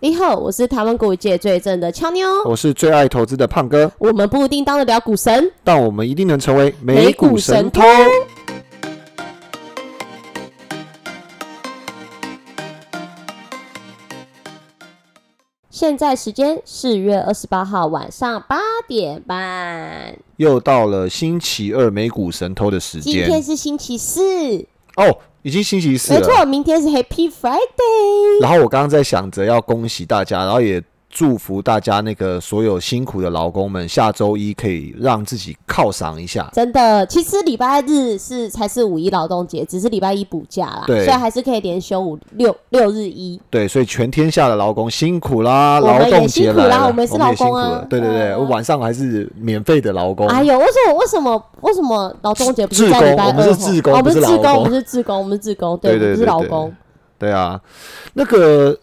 你好，我是台湾股界最正的俏妞，我是最爱投资的胖哥，我们不一定当得了股神，但我们一定能成为美股神偷。现在时间四月二十八号晚上八点半，又到了星期二美股神偷的时间。今天是星期四哦，已经星期四了。没错，明天是 Happy Friday。然后我刚刚在想着要恭喜大家，然后也。祝福大家那个所有辛苦的劳工们，下周一可以让自己犒赏一下。真的，其实礼拜日是才是五一劳动节，只是礼拜一补假啦，对，所以还是可以连休五六六日一。对，所以全天下的劳工辛苦啦，劳动节来了，我们是劳工啊。对对对，我晚上还是免费的劳工。哎呦，为什么为什么为什么劳动节不是在礼拜二？我们是自工，我们是自工，我们是自工，我们是自工，对，不是劳工。对啊，那个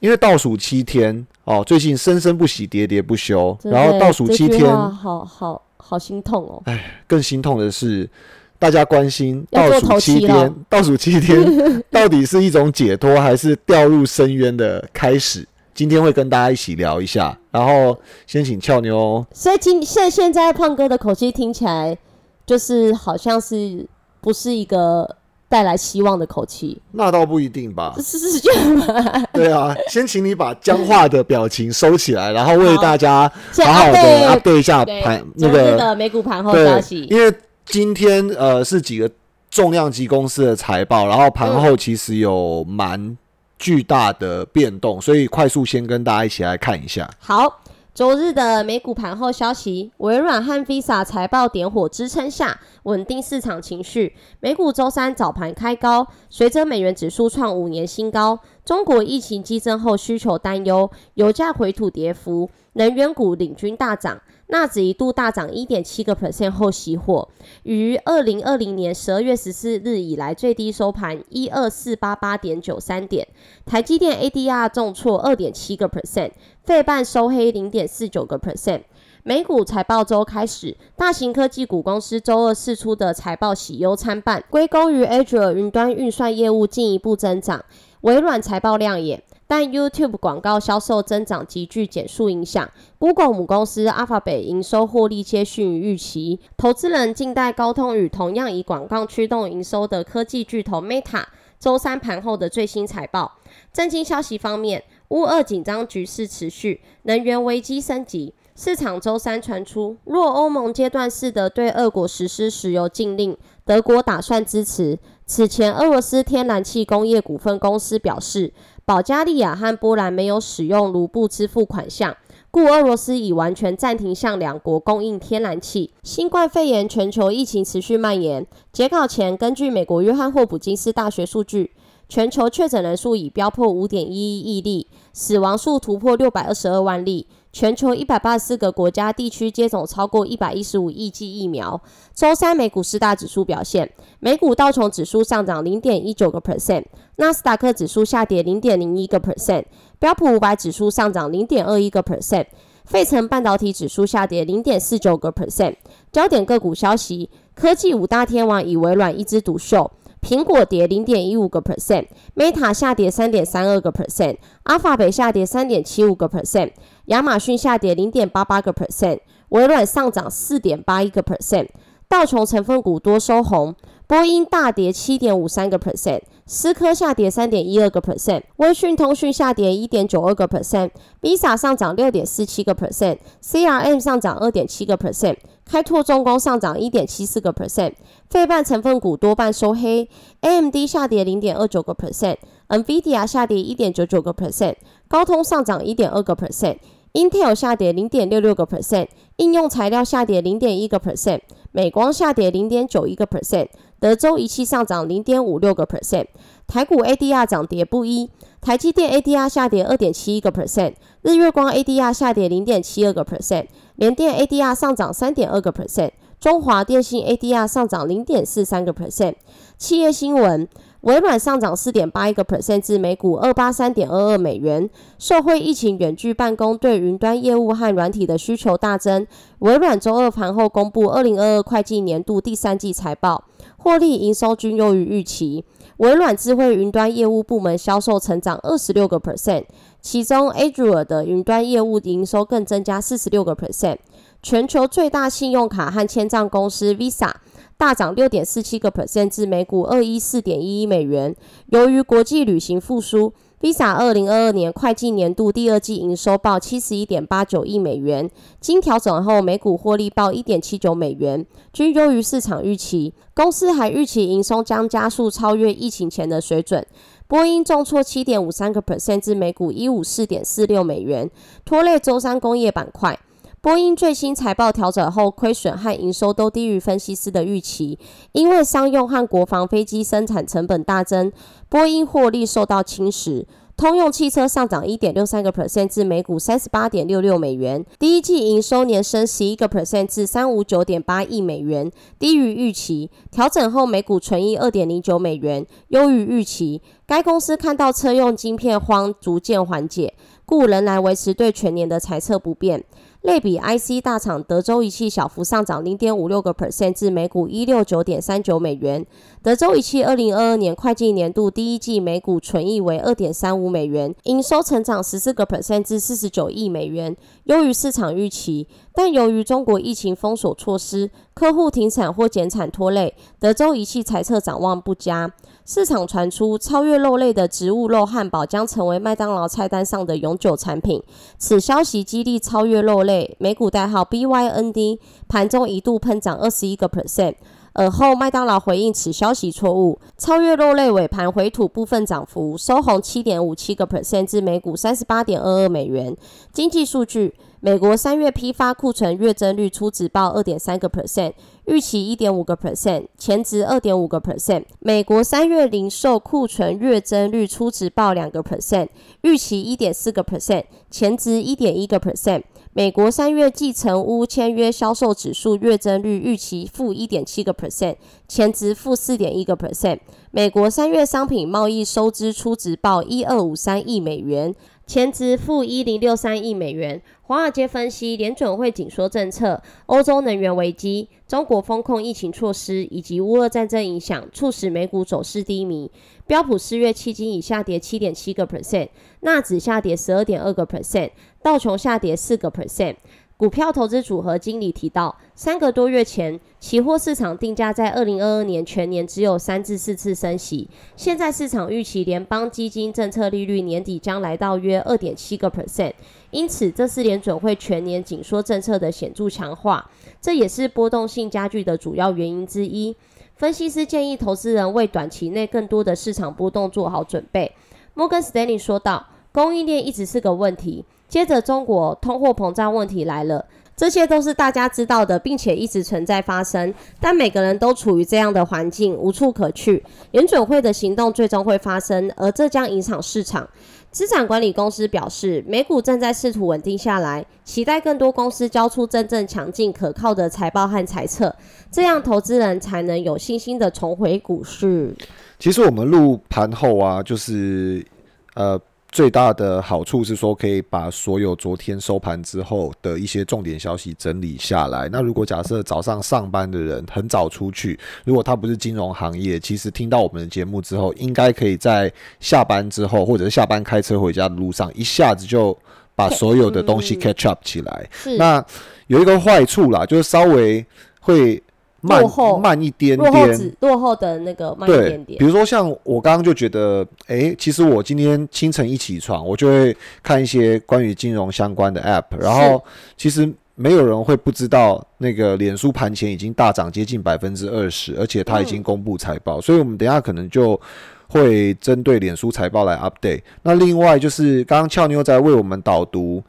因为倒数七天。哦，最近生生不息，喋喋不休，然后倒数七天，好好好心痛哦。哎，更心痛的是，大家关心倒数七天，倒数七天 到底是一种解脱，还是掉入深渊的开始？今天会跟大家一起聊一下。然后先请俏妞。所以今现现在胖哥的口气听起来，就是好像是不是一个。带来希望的口气，那倒不一定吧？是是这样吗？对啊，先请你把僵化的表情收起来，然后为大家 好好的 update 一下盘那个美股盘后消息。因为今天呃是几个重量级公司的财报，然后盘后其实有蛮巨大的变动，所以快速先跟大家一起来看一下。好。周日的美股盘后消息，微软和 Visa 财报点火支撑下，稳定市场情绪。美股周三早盘开高，随着美元指数创五年新高。中国疫情激增后需求担忧，油价回吐跌幅，能源股领军大涨。纳指一度大涨一点七个 percent 后熄火，于二零二零年十二月十四日以来最低收盘一二四八八点九三点。台积电 ADR 重挫二点七个 percent，费半收黑零点四九个 percent。美股财报周开始，大型科技股公司周二释出的财报喜忧参半，归功于 Azure 云端运算业务进一步增长。微软财报亮眼。但 YouTube 广告销售增长急剧减速影响，Google 母公司 Alphabet 营收获利接逊于预期。投资人静待高通与同样以广告驱动营收的科技巨头 Meta 周三盘后的最新财报。震惊消息方面，乌俄紧张局势持续，能源危机升级。市场周三传出，若欧盟阶段式的对俄国实施石油禁令，德国打算支持。此前，俄罗斯天然气工业股份公司表示。保加利亚和波兰没有使用卢布支付款项，故俄罗斯已完全暂停向两国供应天然气。新冠肺炎全球疫情持续蔓延。截稿前，根据美国约翰霍普金斯大学数据，全球确诊人数已飙破五点一一亿例，死亡数突破六百二十二万例。全球一百八十四个国家地区接种超过一百一十五亿剂疫苗。周三美股四大指数表现：美股道琼指数上涨零点一九个 percent，纳斯达克指数下跌零点零一个 percent，标普五百指数上涨零点二一个 percent，费城半导体指数下跌零点四九个 percent。焦点个股消息：科技五大天王以微软一枝独秀。苹果跌零点一五个 percent，Meta 下跌三点三二个 percent，Alpha 北下跌三点七五个 percent，亚马逊下跌零点八八个 percent，微软上涨四点八一个 percent，道琼成分股多收红，波音大跌七点五三个 percent，思科下跌三点一二个 percent，微讯通讯下跌一点九二个 percent，Visa 上涨六点四七个 percent，CRM 上涨二点七个 percent。开拓重工上涨一点七四个 percent，费半成分股多半收黑，AMD 下跌零点二九个 percent，NVIDIA 下跌一点九九个 percent，高通上涨一点二个 percent，Intel 下跌零点六六个 percent，应用材料下跌零点一个 percent，美光下跌零点九一个 percent，德州仪器上涨零点五六个 percent，台股 ADR 涨跌不一，台积电 ADR 下跌二点七一个 percent，日月光 ADR 下跌零点七二个 percent。联电 ADR 上涨三点二个 percent，中华电信 ADR 上涨零点四三个 percent。企业新闻：微软上涨四点八一个 percent 至每股二八三点二二美元。受惠疫情远距办公对云端业务和软体的需求大增，微软周二盘后公布二零二二会计年度第三季财报，获利营收均优于预期。微软智慧云端业务部门销售成长二十六个 percent，其中 Azure 的云端业务营收更增加四十六个 percent。全球最大信用卡和签账公司 Visa 大涨六点四七个 percent 至每股二一四点一一美元。由于国际旅行复苏，Visa 二零二二年会计年度第二季营收报七十一点八九亿美元，经调整后每股获利报一点七九美元，均优于市场预期。公司还预期营收将加速超越疫情前的水准。波音重挫七点五三个 percent 至每股一五四点四六美元，拖累周三工业板块。波音最新财报调整后，亏损和营收都低于分析师的预期，因为商用和国防飞机生产成本大增，波音获利受到侵蚀。通用汽车上涨一点六三个 percent 至每股三十八点六六美元，第一季营收年升十一个 percent 至三五九点八亿美元，低于预期。调整后每股纯益二点零九美元，优于预期。该公司看到车用晶片荒逐渐缓解，故仍然维持对全年的财测不变。类比 IC 大厂德州仪器小幅上涨零点五六个 percent 至每股一六九点三九美元。德州仪器二零二二年会计年度第一季每股纯益为二点三五美元，营收成长十四个 percent 至四十九亿美元，优于市场预期。但由于中国疫情封锁措施、客户停产或减产拖累，德州仪器财测展望不佳。市场传出超越肉类的植物肉汉堡将成为麦当劳菜单上的永久产品，此消息激励超越肉类，美股代号 BYND，盘中一度喷涨二十一个 percent。而后麦当劳回应此消息错误，超越肉类尾盘回吐部分涨幅，收红七点五七个 percent 至每股三十八点二二美元。经济数据。美国三月批发库存月增率初值报二点三个 percent，预期一点五个 percent，前值二点五个 percent。美国三月零售库存月增率初值报两个 percent，预期一点四个 percent，前值一点一个 percent。美国三月继承屋签约销售指数月增率预期负一点七个 percent，前值负四点一个 percent。美国三月商品贸易收支初值报一二五三亿美元。前值负一零六三亿美元。华尔街分析，联准会紧缩政策、欧洲能源危机、中国风控疫情措施以及乌俄战争影响，促使美股走势低迷。标普四月迄今已下跌七点七个 percent，纳指下跌十二点二个 percent，道琼下跌四个 percent。股票投资组合经理提到，三个多月前，期货市场定价在二零二二年全年只有三至四次升息，现在市场预期联邦基金政策利率年底将来到约二点七个 percent，因此这是联准会全年紧缩政策的显著强化，这也是波动性加剧的主要原因之一。分析师建议投资人为短期内更多的市场波动做好准备。摩根斯丹利说道：“供应链一直是个问题。”接着，中国通货膨胀问题来了，这些都是大家知道的，并且一直存在发生。但每个人都处于这样的环境，无处可去。联准会的行动最终会发生，而这将影响市场。资产管理公司表示，美股正在试图稳定下来，期待更多公司交出真正强劲、可靠的财报和财测，这样投资人才能有信心的重回股市。其实我们录盘后啊，就是呃。最大的好处是说，可以把所有昨天收盘之后的一些重点消息整理下来。那如果假设早上上班的人很早出去，如果他不是金融行业，其实听到我们的节目之后，应该可以在下班之后，或者是下班开车回家的路上，一下子就把所有的东西 catch up 起来。那有一个坏处啦，就是稍微会。落后慢一点点，落后落后的那个慢一点点。比如说像我刚刚就觉得，哎，其实我今天清晨一起床，我就会看一些关于金融相关的 App，然后其实没有人会不知道那个脸书盘前已经大涨接近百分之二十，而且它已经公布财报，所以我们等下可能就会针对脸书财报来 update。那另外就是刚刚俏妞在为我们导读。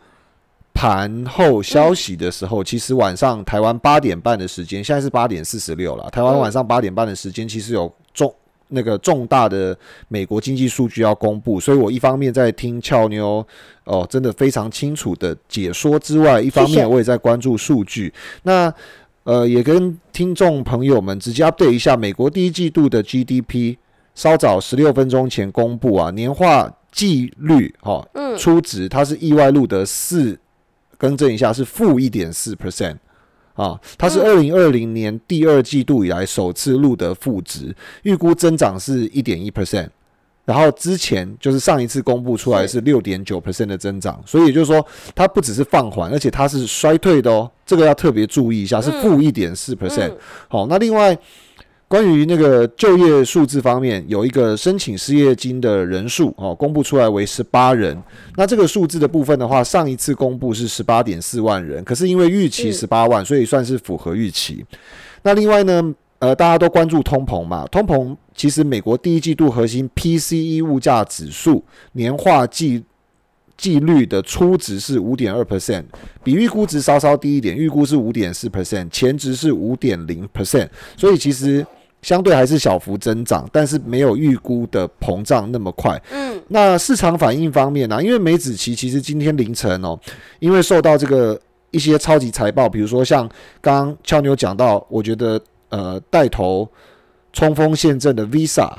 盘后消息的时候，其实晚上台湾八点半的时间，现在是八点四十六了。台湾晚上八点半的时间，其实有重那个重大的美国经济数据要公布，所以我一方面在听俏妞哦，真的非常清楚的解说之外，一方面我也在关注数据。那呃，也跟听众朋友们直接 update 一下，美国第一季度的 GDP 稍早十六分钟前公布啊，年化季率哈，嗯初值它是意外录得四。更正一下，是负一点四 percent，啊，它是二零二零年第二季度以来首次录得负值，预估增长是一点一 percent。然后之前就是上一次公布出来是。六点九 percent 的增长，所以也就是说它不只是放缓，而且它是衰退的哦，这个要特别注意一下，是负一点四 percent。好，那另外关于那个就业数字方面，有一个申请失业金的人数哦，公布出来为十八人。那这个数字的部分的话，上一次公布是十八点四万人，可是因为预期十八万，所以算是符合预期。那另外呢？呃，大家都关注通膨嘛？通膨其实美国第一季度核心 PCE 物价指数年化季季率的初值是五点二 percent，比预估值稍稍低一点，预估是五点四 percent，前值是五点零 percent，所以其实相对还是小幅增长，但是没有预估的膨胀那么快。嗯，那市场反应方面呢？因为美子期其实今天凌晨哦，因为受到这个一些超级财报，比如说像刚刚俏妞讲到，我觉得。呃，带头冲锋陷阵的 Visa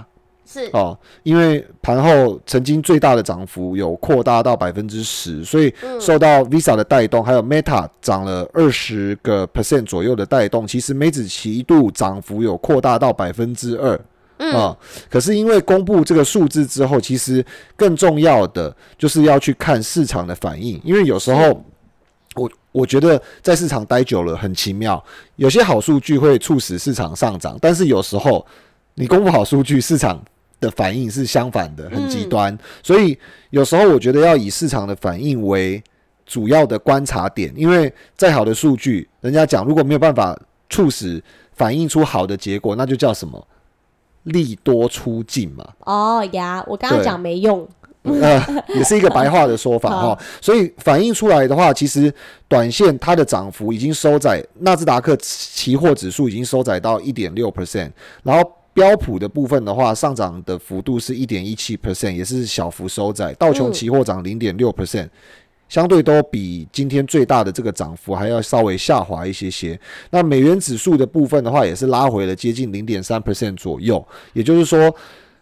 是哦，因为盘后曾经最大的涨幅有扩大到百分之十，所以受到 Visa 的带动，还有 Meta 涨了二十个 percent 左右的带动，其实美子期一度涨幅有扩大到百分之二啊。可是因为公布这个数字之后，其实更重要的就是要去看市场的反应，因为有时候。我我觉得在市场待久了很奇妙，有些好数据会促使市场上涨，但是有时候你公布好数据，市场的反应是相反的，很极端。所以有时候我觉得要以市场的反应为主要的观察点，因为再好的数据，人家讲如果没有办法促使反映出好的结果，那就叫什么利多出尽嘛。哦呀，我刚刚讲没用。呃，也是一个白话的说法 哈，所以反映出来的话，其实短线它的涨幅已经收窄纳斯达克期货指数已经收窄到一点六 percent，然后标普的部分的话，上涨的幅度是一点一七 percent，也是小幅收窄。道琼期货涨零点六 percent，相对都比今天最大的这个涨幅还要稍微下滑一些些。那美元指数的部分的话，也是拉回了接近零点三 percent 左右，也就是说。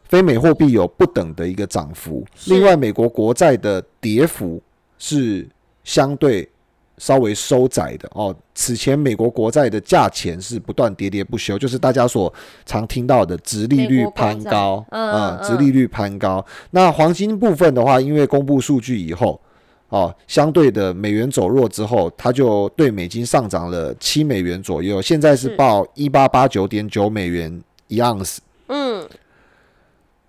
非美货币有不等的一个涨幅，另外美国国债的跌幅是相对稍微收窄的哦。此前美国国债的价钱是不断跌跌不休，就是大家所常听到的直利率攀高啊，直利率攀高。那黄金部分的话，因为公布数据以后，哦，相对的美元走弱之后，它就对美金上涨了七美元左右，现在是报一八八九点九美元一盎司。嗯。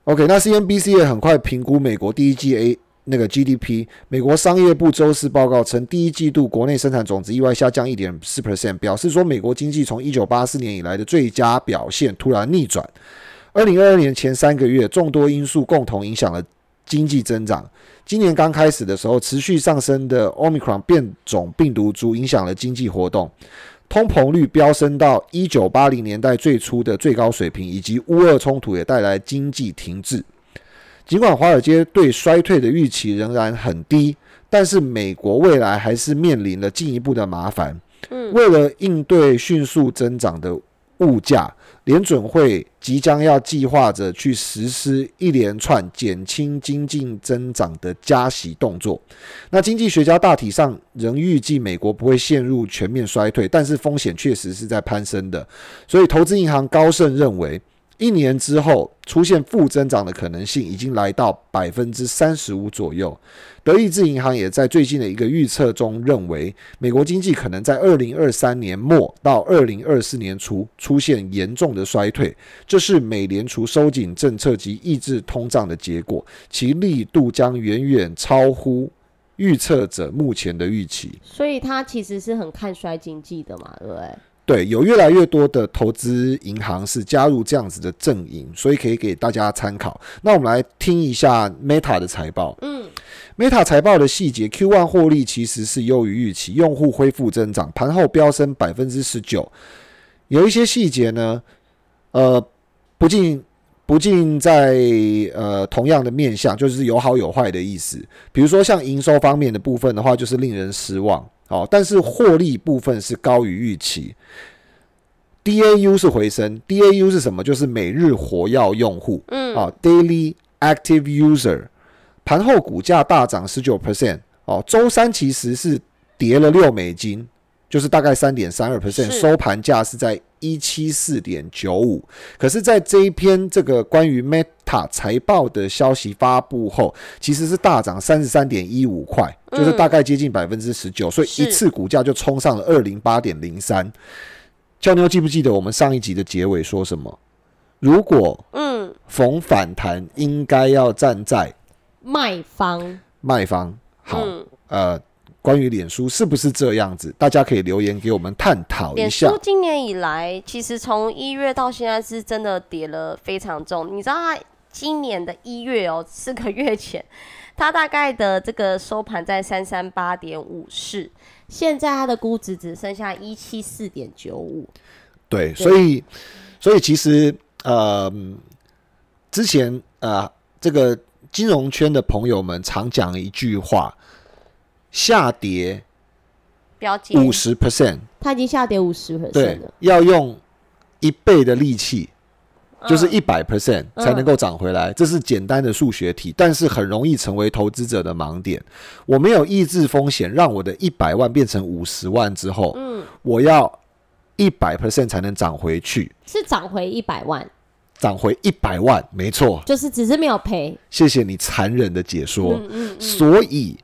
OK，那 CNBC 也很快评估美国第一季 A 那个 GDP。美国商业部周四报告称，第一季度国内生产总值意外下降一点四 percent，表示说美国经济从一九八四年以来的最佳表现突然逆转。二零二二年前三个月，众多因素共同影响了经济增长。今年刚开始的时候，持续上升的 Omicron 变种病毒株影响了经济活动。通膨率飙升到一九八零年代最初的最高水平，以及乌俄冲突也带来经济停滞。尽管华尔街对衰退的预期仍然很低，但是美国未来还是面临了进一步的麻烦。嗯，为了应对迅速增长的物价。联准会即将要计划着去实施一连串减轻经济增长的加息动作。那经济学家大体上仍预计美国不会陷入全面衰退，但是风险确实是在攀升的。所以，投资银行高盛认为。一年之后出现负增长的可能性已经来到百分之三十五左右。德意志银行也在最近的一个预测中认为，美国经济可能在二零二三年末到二零二四年初出现严重的衰退，这是美联储收紧政策及抑制通胀的结果，其力度将远远超乎预测者目前的预期。所以，他其实是很看衰经济的嘛，对不对？对，有越来越多的投资银行是加入这样子的阵营，所以可以给大家参考。那我们来听一下 Meta 的财报。嗯，Meta 财报的细节，Q1 获利其实是优于预期，用户恢复增长，盘后飙升百分之十九。有一些细节呢，呃，不尽不尽在呃同样的面向，就是有好有坏的意思。比如说像营收方面的部分的话，就是令人失望。哦，但是获利部分是高于预期，DAU 是回升，DAU 是什么？就是每日活跃用户，嗯，啊，Daily Active User，盘后股价大涨十九 percent，哦，周三其实是跌了六美金，就是大概三点三二 percent，收盘价是在一七四点九五。可是，在这一篇这个关于 Meta 财报的消息发布后，其实是大涨三十三点一五块，就是大概接近百分之十九，所以一次股价就冲上了二零八点零三。俏妞记不记得我们上一集的结尾说什么？如果嗯逢反弹，应该要站在卖方，卖方好呃。关于脸书是不是这样子？大家可以留言给我们探讨一下。脸书今年以来，其实从一月到现在是真的跌了非常重。你知道它今年的一月哦，四个月前，它大概的这个收盘在三三八点五四，现在它的估值只剩下一七四点九五。对，所以所以其实呃，之前呃，这个金融圈的朋友们常讲一句话。下跌五十 percent，它已经下跌五十 percent 了，要用一倍的力气，就是一百 percent 才能够涨回来。这是简单的数学题，但是很容易成为投资者的盲点。我没有抑制风险，让我的一百万变成五十万之后，嗯，我要一百 percent 才能涨回去，是涨回一百万，涨回一百万，没错，就是只是没有赔。谢谢你残忍的解说，嗯嗯，所以。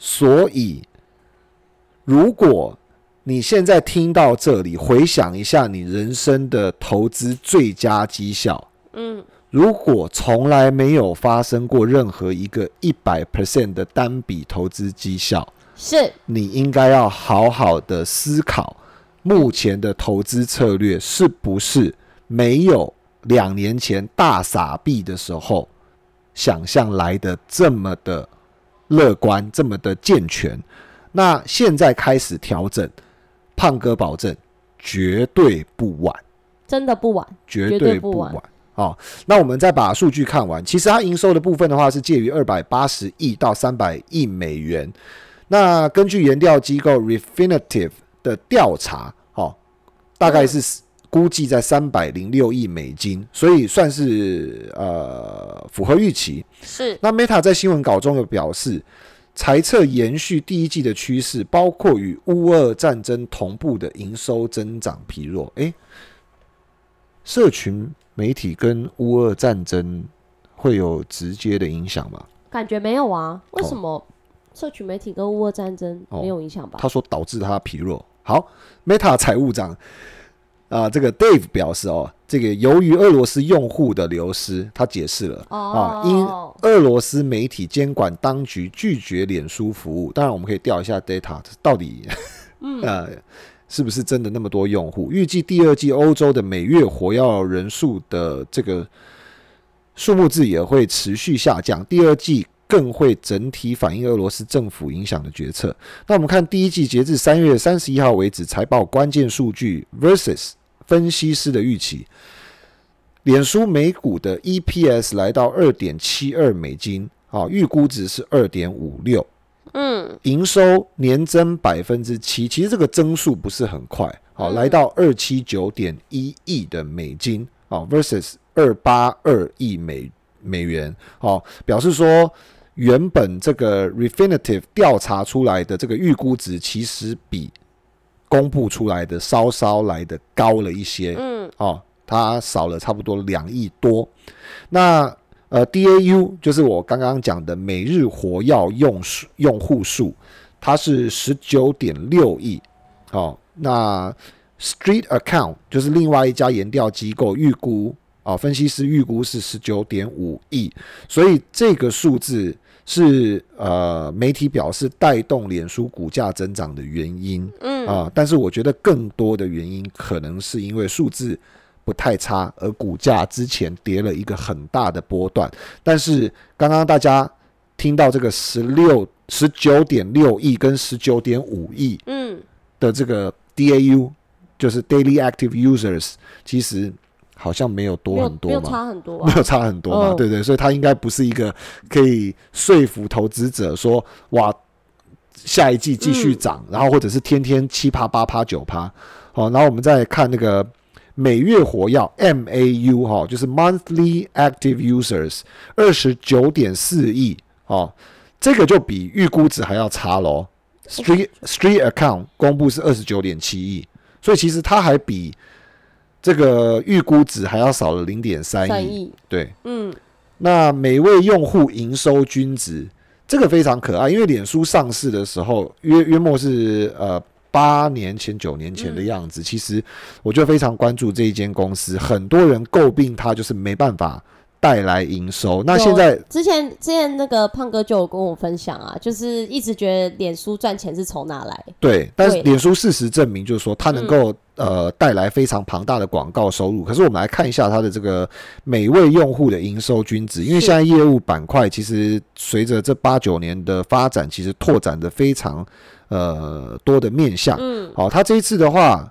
所以，如果你现在听到这里，回想一下你人生的投资最佳绩效，嗯，如果从来没有发生过任何一个一百 percent 的单笔投资绩效，是。你应该要好好的思考，目前的投资策略是不是没有两年前大傻币的时候想象来的这么的。乐观这么的健全，那现在开始调整，胖哥保证绝对不晚，真的不晚，绝对不晚。好，那我们再把数据看完。其实它营收的部分的话是介于二百八十亿到三百亿美元。那根据研调机构 Refinitiv 的调查，哦，大概是估计在三百零六亿美金，所以算是呃。符合预期是。那 Meta 在新闻稿中有表示，猜测延续第一季的趋势，包括与乌俄战争同步的营收增长疲弱。诶，社群媒体跟乌俄战争会有直接的影响吗？感觉没有啊。为什么社群媒体跟乌俄战争没有影响吧？他说导致他疲弱。好，Meta 财务长。啊，这个 Dave 表示哦，这个由于俄罗斯用户的流失，他解释了啊，因俄罗斯媒体监管当局拒绝脸书服务。当然，我们可以调一下 data，到底呃 是不是真的那么多用户？预计第二季欧洲的每月活跃人数的这个数目字也会持续下降，第二季更会整体反映俄罗斯政府影响的决策。那我们看第一季截至三月三十一号为止财报关键数据 versus。分析师的预期，脸书每股的 EPS 来到二点七二美金，啊，预估值是二点五六，嗯，营收年增百分之七，其实这个增速不是很快，好，来到二七九点一亿的美金，啊，versus 二八二亿美美元，好，表示说原本这个 Refinitiv 调查出来的这个预估值其实比。公布出来的稍稍来的高了一些，嗯，哦，它少了差不多两亿多。那呃，DAU 就是我刚刚讲的每日活跃用数用户数，它是十九点六亿。哦，那 Street Account 就是另外一家研调机构预估，啊，分析师预估是十九点五亿，所以这个数字。是呃，媒体表示带动脸书股价增长的原因，嗯啊，但是我觉得更多的原因可能是因为数字不太差，而股价之前跌了一个很大的波段。但是刚刚大家听到这个十六十九点六亿跟十九点五亿，嗯的这个 DAU 就是 Daily Active Users，其实。好像没有多很多嘛，没有差很多，没有差很多嘛，对对，所以它应该不是一个可以说服投资者说哇，下一季继续涨，然后或者是天天七趴八趴九趴，好，然后我们再看那个每月活跃 MAU 哈，就是 Monthly Active Users 二十九点四亿，哦，这个就比预估值还要差喽。Street Street Account 公布是二十九点七亿，所以其实它还比这个预估值还要少了零点三亿。对，嗯，那每位用户营收均值这个非常可爱，因为脸书上市的时候约约莫是呃八年前九年前的样子。其实我就非常关注这一间公司，很多人诟病它就是没办法。带来营收。那现在之前之前那个胖哥就有跟我分享啊，就是一直觉得脸书赚钱是从哪来？对，但是脸书事实证明，就是说它能够呃带来非常庞大的广告收入。可是我们来看一下它的这个每位用户的营收均值，因为现在业务板块其实随着这八九年的发展，其实拓展的非常呃多的面向。嗯，好，它这一次的话，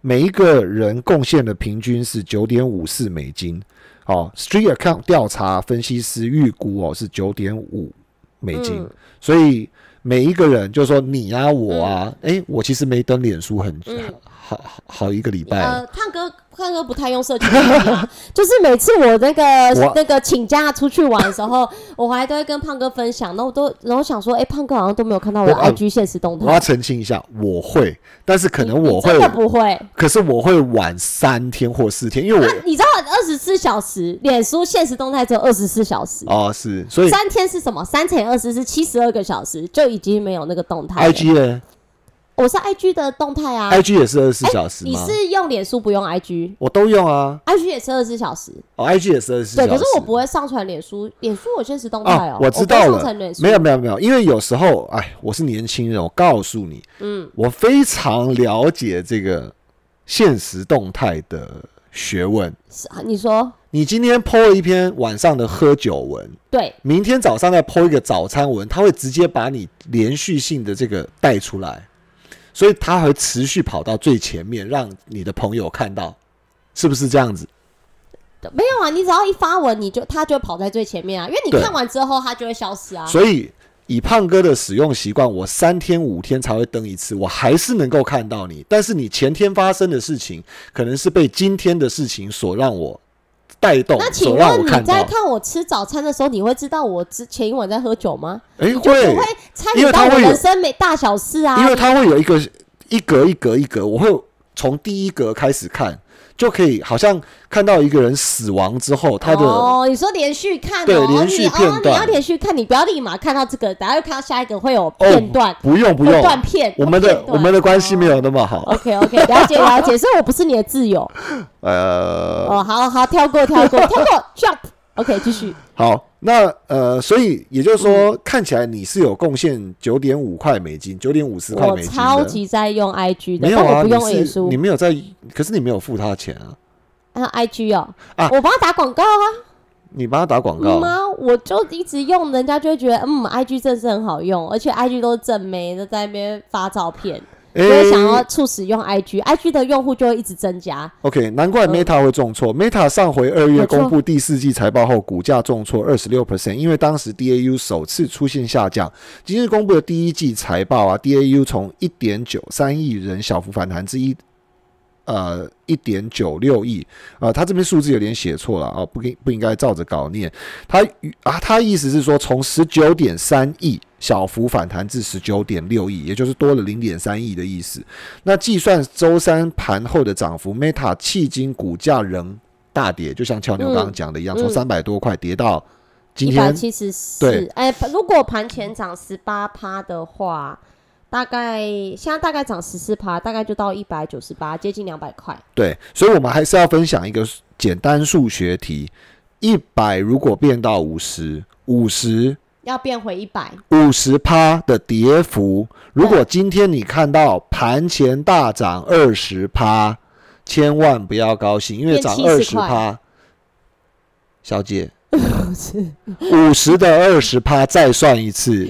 每一个人贡献的平均是九点五四美金。哦，Street Account 调查分析师预估哦是九点五美金，所以每一个人就是说你啊我啊，哎，我其实没登脸书很好好好一个礼拜。呃，胖哥。胖哥不太用社交媒体，就是每次我那个那个请假出去玩的时候，我还都会跟胖哥分享。那我都然后想说，哎，胖哥好像都没有看到我的 IG 现实动态。我要澄清一下，我会，但是可能我会真的不会。可是我会晚三天或四天，因为我你知道二十四小时，脸书现实动态只有二十四小时哦，是，所以三天是什么？三乘二十是七十二个小时，就已经没有那个动态。IG 呢？我是 I G 的动态啊，I G 也是二十四小时你是用脸书不用 I G？我都用啊，I G 也是二十四小时。哦，I G 也是二十四小时。对，可是我不会上传脸书，脸书我现实动态哦。我知道了，没有没有没有，因为有时候，哎，我是年轻人，我告诉你，嗯，我非常了解这个现实动态的学问。是啊，你说，你今天 po 了一篇晚上的喝酒文，对，明天早上再 po 一个早餐文，它会直接把你连续性的这个带出来。所以他会持续跑到最前面，让你的朋友看到，是不是这样子？没有啊，你只要一发文，你就他就跑在最前面啊，因为你看完之后，他就会消失啊。所以以胖哥的使用习惯，我三天五天才会登一次，我还是能够看到你。但是你前天发生的事情，可能是被今天的事情所让我。带动。那请问你在看我吃早餐的时候，你会知道我之前一晚在喝酒吗？哎，会，会参与到我人生每大小事啊。因为它会有一个一格一格一格，我会从第一格开始看。就可以好像看到一个人死亡之后，他的哦，你说连续看对连续片段，你要连续看，你不要立马看到这个，等下又看到下一个会有片段，不用不用断片，我们的我们的关系没有那么好。OK OK，了解了解，所以我不是你的挚友。呃，哦，好好跳过跳过 跳过，jump。OK，继续。好，那呃，所以也就是说，看起来你是有贡献九点五块美金，九点五十块美金。我超级在用 IG 的，没有啊，不用脸书，你没有在，可是你没有付他钱啊。啊，IG 哦，啊，我帮他打广告啊。你帮他打广告吗？我就一直用，人家就会觉得，嗯，IG 真是很好用，而且 IG 都是正妹的在那边发照片。所以想要促使用 IG，IG 的用户就会一直增加。OK，难怪 Meta 会重挫。Meta 上回二月公布第四季财报后，股价重挫二十六 percent，因为当时 DAU 首次出现下降。今日公布的第一季财报啊，DAU 从一点九三亿人小幅反弹至一。呃，一点九六亿，啊，他这边数字有点写错了啊，不应不应该照着稿念。他啊，他意思是说，从十九点三亿小幅反弹至十九点六亿，也就是多了零点三亿的意思。那计算周三盘后的涨幅，Meta 迄今股价仍大跌，就像俏妞刚刚讲的一样，从三百多块跌到今天七十四。哎，如果盘前涨十八趴的话。大概现在大概涨十四趴，大概就到一百九十八，接近两百块。对，所以我们还是要分享一个简单数学题：一百如果变到五十，五十要变回一百，五十趴的跌幅。如果今天你看到盘前大涨二十趴，千万不要高兴，因为涨二十趴，小姐。五十的二十趴，再算一次，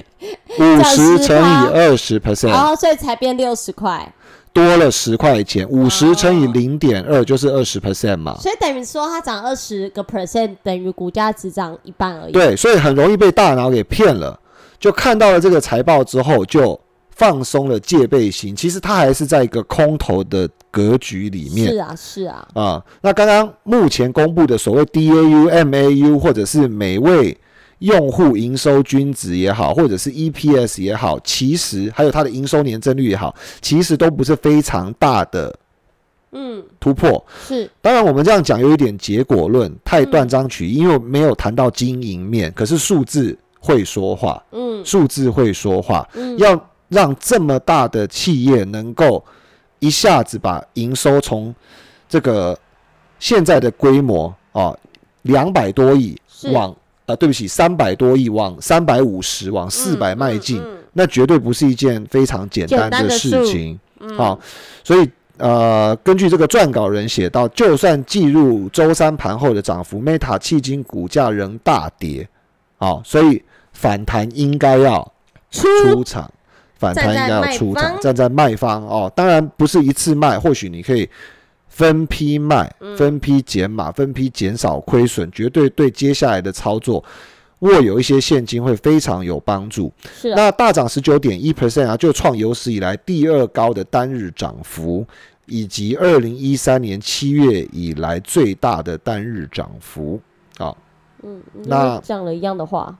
五十乘以二十 percent，然后所以才变六十块，多了十块钱。五十乘以零点二就是二十 percent 嘛，所以等于说它涨二十个 percent，等于股价只涨一半而已。对，所以很容易被大脑给骗了，就看到了这个财报之后就。放松了戒备心，其实它还是在一个空头的格局里面。是啊，是啊。啊，那刚刚目前公布的所谓 DAU、MAU 或者是每位用户营收均值也好，或者是 EPS 也好，其实还有它的营收年增率也好，其实都不是非常大的。嗯，突破是。当然，我们这样讲有一点结果论，太断章取义，因为没有谈到经营面。可是数字会说话，嗯，数字会说话。嗯，要让这么大的企业能够一下子把营收从这个现在的规模啊，两百多亿往啊，对不起，三百多亿往三百五十往四百迈进，那绝对不是一件非常简单的事情啊，所以。呃，根据这个撰稿人写到，就算计入周三盘后的涨幅，Meta 迄今股价仍大跌，好，所以反弹应该要出场，反弹应该要出场，站在卖方哦。当然不是一次卖，或许你可以分批卖，分批减码，分批减少亏损，绝对对接下来的操作握有一些现金会非常有帮助。是，那大涨十九点一 percent 啊，就创有史以来第二高的单日涨幅。以及二零一三年七月以来最大的单日涨幅，啊，嗯，那讲了一样的话。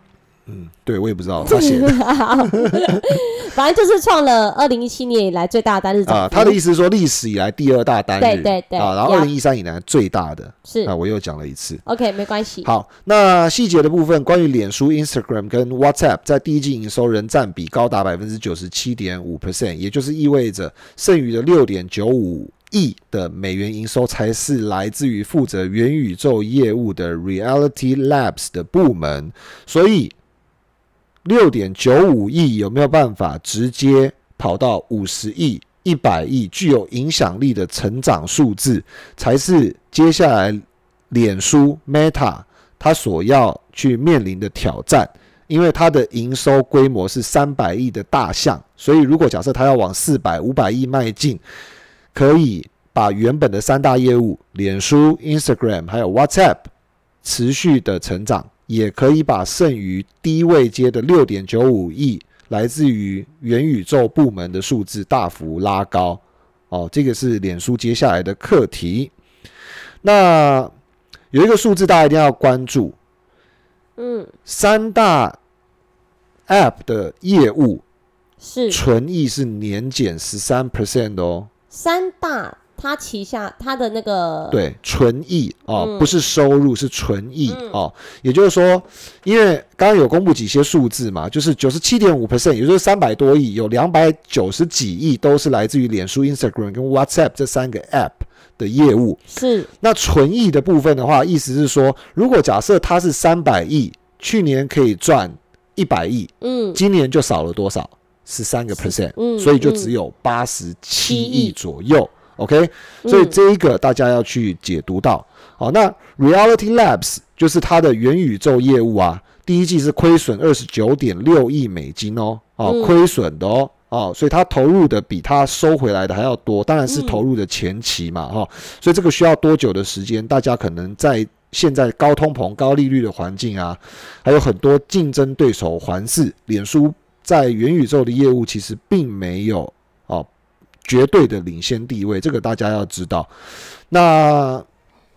嗯，对我也不知道 他写的，反正就是创了二零一七年以来最大单日啊。他的意思是说历史以来第二大单日，对对对啊。然后二零一三以来最大的是啊，我又讲了一次。OK，没关系。好，那细节的部分，关于脸书、Instagram 跟 WhatsApp 在第一季营收仍占比高达百分之九十七点五 percent，也就是意味着剩余的六点九五亿的美元营收才是来自于负责元宇宙业务的 Reality Labs 的部门，所以。六点九五亿有没有办法直接跑到五十亿、一百亿，具有影响力的成长数字，才是接下来脸书 Meta 它所要去面临的挑战。因为它的营收规模是三百亿的大象，所以如果假设它要往四百、五百亿迈进，可以把原本的三大业务脸书、Instagram 还有 WhatsApp 持续的成长。也可以把剩余低位接的六点九五亿来自于元宇宙部门的数字大幅拉高哦，这个是脸书接下来的课题。那有一个数字大家一定要关注，嗯，三大 App 的业务是纯益是年减十三 percent 哦，三大。他旗下他的那个对纯益哦，不是收入是纯益哦，也就是说，因为刚刚有公布几些数字嘛，就是九十七点五 percent，也就是三百多亿，有两百九十几亿都是来自于脸书、Instagram 跟 WhatsApp 这三个 App 的业务。是。那纯益的部分的话，意思是说，如果假设它是三百亿，去年可以赚一百亿，嗯，今年就少了多少？十三个 percent，嗯，所以就只有八十七亿。左右。OK，所以这一个大家要去解读到。好，那 Reality Labs 就是它的元宇宙业务啊，第一季是亏损二十九点六亿美金哦，哦，亏损的哦，哦，所以它投入的比它收回来的还要多，当然是投入的前期嘛，哈，所以这个需要多久的时间？大家可能在现在高通膨、高利率的环境啊，还有很多竞争对手环视，脸书在元宇宙的业务其实并没有。绝对的领先地位，这个大家要知道。那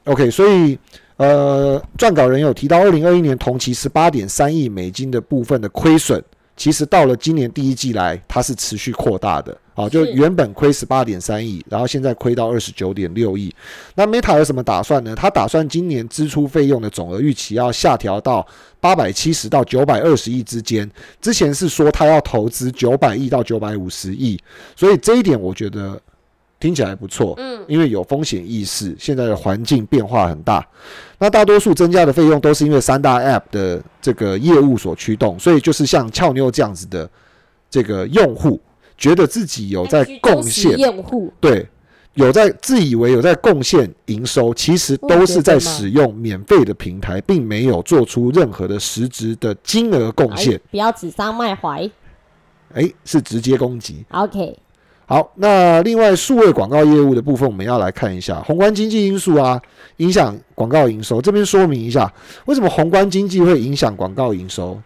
OK，所以呃，撰稿人有提到，二零二一年同期十八点三亿美金的部分的亏损。其实到了今年第一季来，它是持续扩大的，好，就原本亏十八点三亿，然后现在亏到二十九点六亿。那 Meta 有什么打算呢？他打算今年支出费用的总额预期要下调到八百七十到九百二十亿之间。之前是说他要投资九百亿到九百五十亿，所以这一点我觉得。听起来不错，嗯，因为有风险意识，现在的环境变化很大，那大多数增加的费用都是因为三大 App 的这个业务所驱动，所以就是像俏妞这样子的这个用户，觉得自己有在贡献，用户对，有在自以为有在贡献营收，其实都是在使用免费的平台，并没有做出任何的实质的金额贡献。不要指桑骂槐，哎，是直接攻击。OK。好，那另外数位广告业务的部分，我们要来看一下宏观经济因素啊，影响广告营收。这边说明一下，为什么宏观经济会影响广告营收？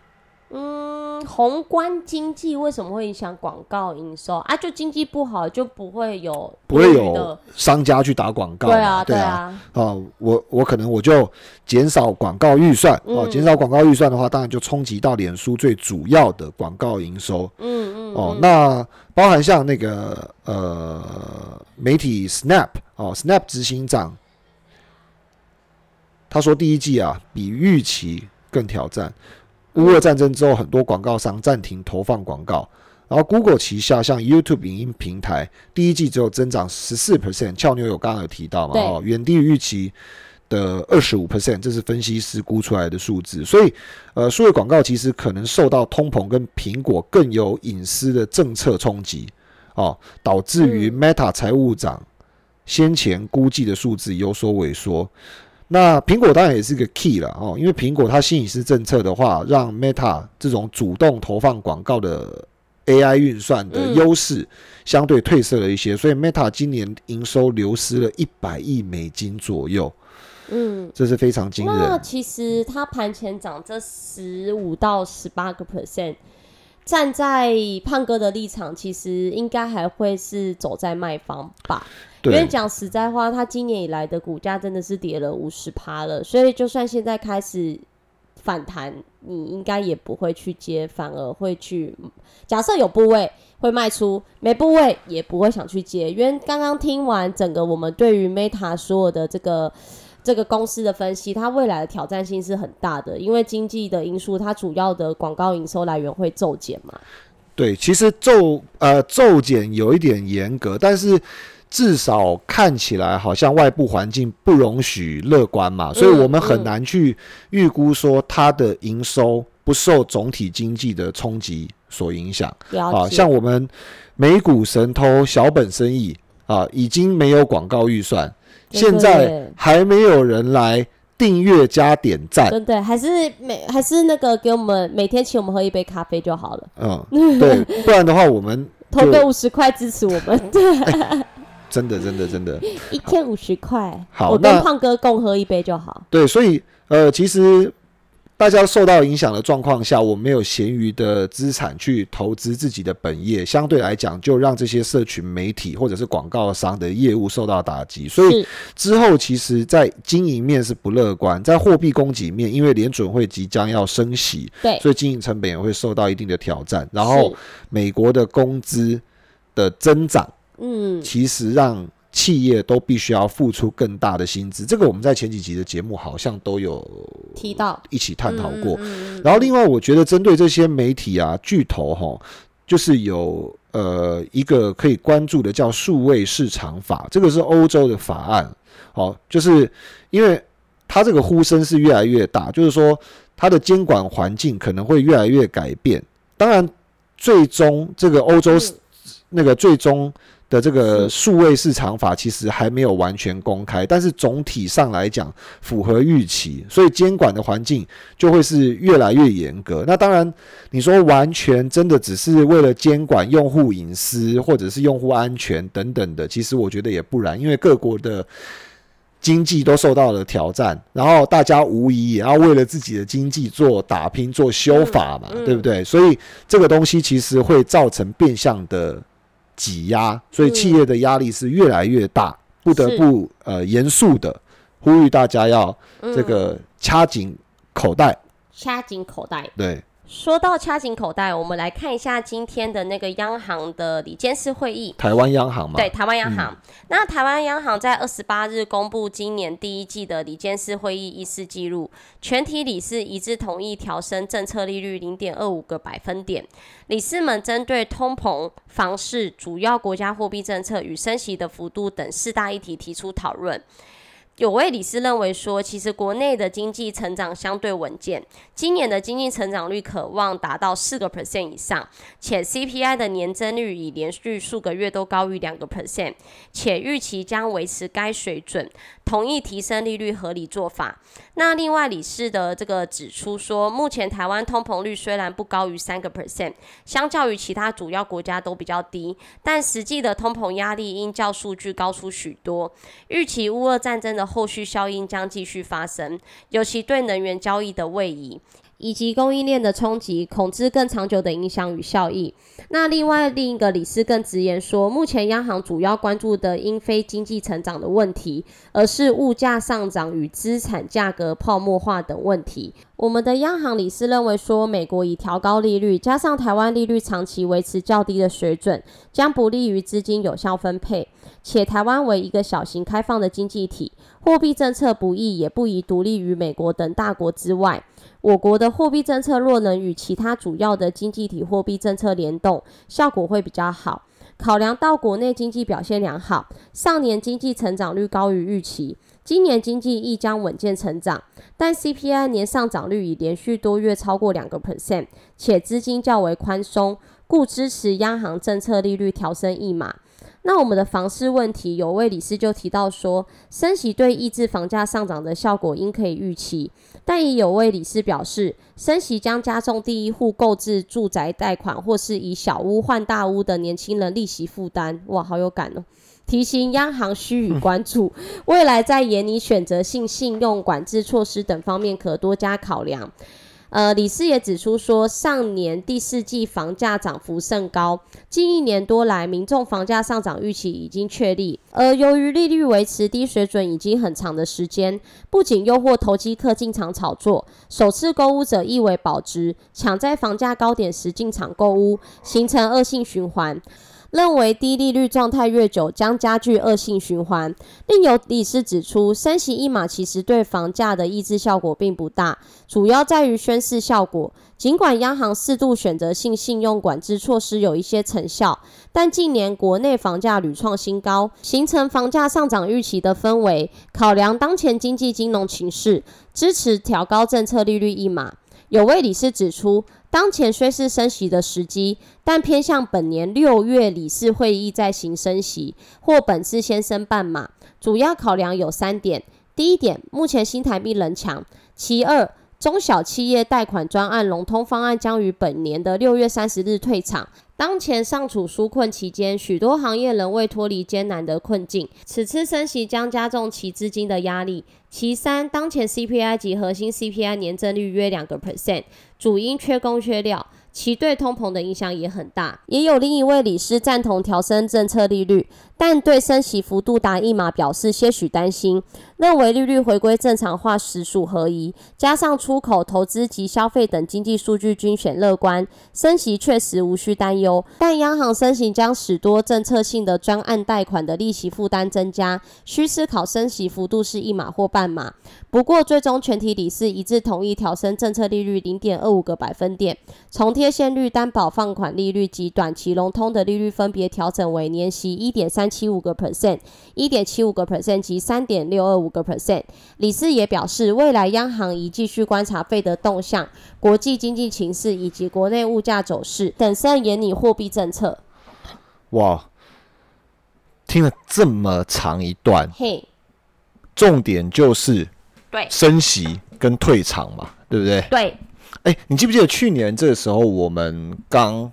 嗯，宏观经济为什么会影响广告营收啊？就经济不好就不会有不会有商家去打广告。对啊，对啊。哦，我我可能我就减少广告预算哦，减少广告预算的话，当然就冲击到脸书最主要的广告营收。嗯嗯。哦，那包含像那个呃媒体 Snap 哦，Snap 执行长他说第一季啊比预期更挑战。乌俄战争之后，很多广告商暂停投放广告，然后 Google 旗下像 YouTube 影音平台，第一季只有增长十四 percent，俏妞有刚刚有提到嘛？哦，远低于预期的二十五 percent，这是分析师估出来的数字。所以，呃，数位广告其实可能受到通膨跟苹果更有隐私的政策冲击，哦，导致于 Meta 财务长先前估计的数字有所萎缩。那苹果当然也是个 key 了哦，因为苹果它新隐私政策的话，让 Meta 这种主动投放广告的 AI 运算的优势相对褪色了一些，所以 Meta 今年营收流失了一百亿美金左右，嗯，这是非常惊人。那其实它盘前涨这十五到十八个 percent，站在胖哥的立场，其实应该还会是走在卖方吧。因为讲实在话，它今年以来的股价真的是跌了五十趴了，所以就算现在开始反弹，你应该也不会去接，反而会去假设有部位会卖出，没部位也不会想去接。因为刚刚听完整个我们对于 Meta 所有的这个这个公司的分析，它未来的挑战性是很大的，因为经济的因素，它主要的广告营收来源会骤减嘛。对，其实骤呃骤减有一点严格，但是。至少看起来好像外部环境不容许乐观嘛，所以我们很难去预估说它的营收不受总体经济的冲击所影响。啊，像我们美股神偷小本生意啊，已经没有广告预算，现在还没有人来订阅加点赞。对对，还是每还是那个给我们每天请我们喝一杯咖啡就好了。嗯，对，不然的话我们投个五十块支持我们。对。真的，真的，真的，一天五十块，好，我跟胖哥共喝一杯就好。对，所以呃，其实大家受到影响的状况下，我没有闲余的资产去投资自己的本业，相对来讲，就让这些社群媒体或者是广告商的业务受到打击。所以之后，其实在经营面是不乐观，在货币供给面，因为联准会即将要升息，对，所以经营成本也会受到一定的挑战。然后，美国的工资的增长。嗯，其实让企业都必须要付出更大的薪资，这个我们在前几集的节目好像都有提到，一起探讨过。然后另外，我觉得针对这些媒体啊巨头哈，就是有呃一个可以关注的叫数位市场法，这个是欧洲的法案。好，就是因为它这个呼声是越来越大，就是说它的监管环境可能会越来越改变。当然，最终这个欧洲那个最终。的这个数位市场法其实还没有完全公开，但是总体上来讲符合预期，所以监管的环境就会是越来越严格。那当然，你说完全真的只是为了监管用户隐私或者是用户安全等等的，其实我觉得也不然，因为各国的经济都受到了挑战，然后大家无疑也要为了自己的经济做打拼、做修法嘛，对不对？所以这个东西其实会造成变相的。挤压，所以企业的压力是越来越大，不得不呃严肃的呼吁大家要这个掐紧口袋，掐紧口袋，对。说到掐紧口袋，我们来看一下今天的那个央行的理监事会议。台湾央行嘛？对，台湾央行。那台湾央行在二十八日公布今年第一季的理监事会议议事记录，全体理事一致同意调升政策利率零点二五个百分点。理事们针对通膨、房市、主要国家货币政策与升息的幅度等四大议题提出讨论。有位理事认为说，其实国内的经济成长相对稳健，今年的经济成长率可望达到四个 percent 以上，且 CPI 的年增率已连续数个月都高于两个 percent，且预期将维持该水准，同意提升利率合理做法。那另外理事的这个指出说，目前台湾通膨率虽然不高于三个 percent，相较于其他主要国家都比较低，但实际的通膨压力因较数据高出许多，预期乌俄战争的后续效应将继续发生，尤其对能源交易的位移。以及供应链的冲击，恐知更长久的影响与效益。那另外另一个理事更直言说，目前央行主要关注的应非经济成长的问题，而是物价上涨与资产价格泡沫化等问题。我们的央行理事认为说，美国已调高利率，加上台湾利率长期维持较低的水准，将不利于资金有效分配。且台湾为一个小型开放的经济体，货币政策不易也不宜独立于美国等大国之外。我国的货币政策若能与其他主要的经济体货币政策联动，效果会比较好。考量到国内经济表现良好，上年经济成长率高于预期，今年经济亦将稳健成长。但 CPI 年上涨率已连续多月超过两个 percent，且资金较为宽松，故支持央行政策利率调升一码。那我们的房市问题，有位理事就提到说，升息对抑制房价上涨的效果应可以预期，但也有位理事表示，升息将加重第一户购置住宅贷款或是以小屋换大屋的年轻人利息负担。哇，好有感哦！提醒央行需予 关注，未来在严拟选择性信用管制措施等方面可多加考量。呃，李斯也指出说，上年第四季房价涨幅甚高，近一年多来民众房价上涨预期已经确立。而由于利率维持低水准已经很长的时间，不仅诱惑投机客进场炒作，首次购物者亦为保值，抢在房价高点时进场购物，形成恶性循环。认为低利率状态越久，将加剧恶性循环。另有理事指出，升息一码其实对房价的抑制效果并不大，主要在于宣示效果。尽管央行适度选择性信用管制措施有一些成效，但近年国内房价屡创新高，形成房价上涨预期的氛围。考量当前经济金融情势，支持调高政策利率一码。有位理事指出。当前虽是升息的时机，但偏向本年六月理事会议再行升息，或本次先升半码。主要考量有三点：第一点，目前新台币仍强；其二，中小企业贷款专案融通方案将于本年的六月三十日退场。当前尚处纾困期间，许多行业仍未脱离艰难的困境。此次升息将加重其资金的压力。其三，当前 CPI 及核心 CPI 年增率约两个 percent，主因缺工缺料。其对通膨的影响也很大，也有另一位理事赞同调升政策利率，但对升息幅度达一码表示些许担心，认为利率回归正常化实属合宜，加上出口、投资及消费等经济数据均显乐观，升息确实无需担忧。但央行升息将使多政策性的专案贷款的利息负担增加，需思考升息幅度是一码或半码。不过最终全体理事一致同意调升政策利率零点二五个百分点，从贴现率、担保放款利率及短期融通的利率分别调整为年息一点三七五个 percent、一点七五个 percent 及三点六二五个 percent。理事也表示，未来央行已继续观察费的动向、国际经济情势以及国内物价走势，等慎严拟货币政策。哇，听了这么长一段，嘿，重点就是。对，升息跟退场嘛，对不对？对。哎，你记不记得去年这个时候，我们刚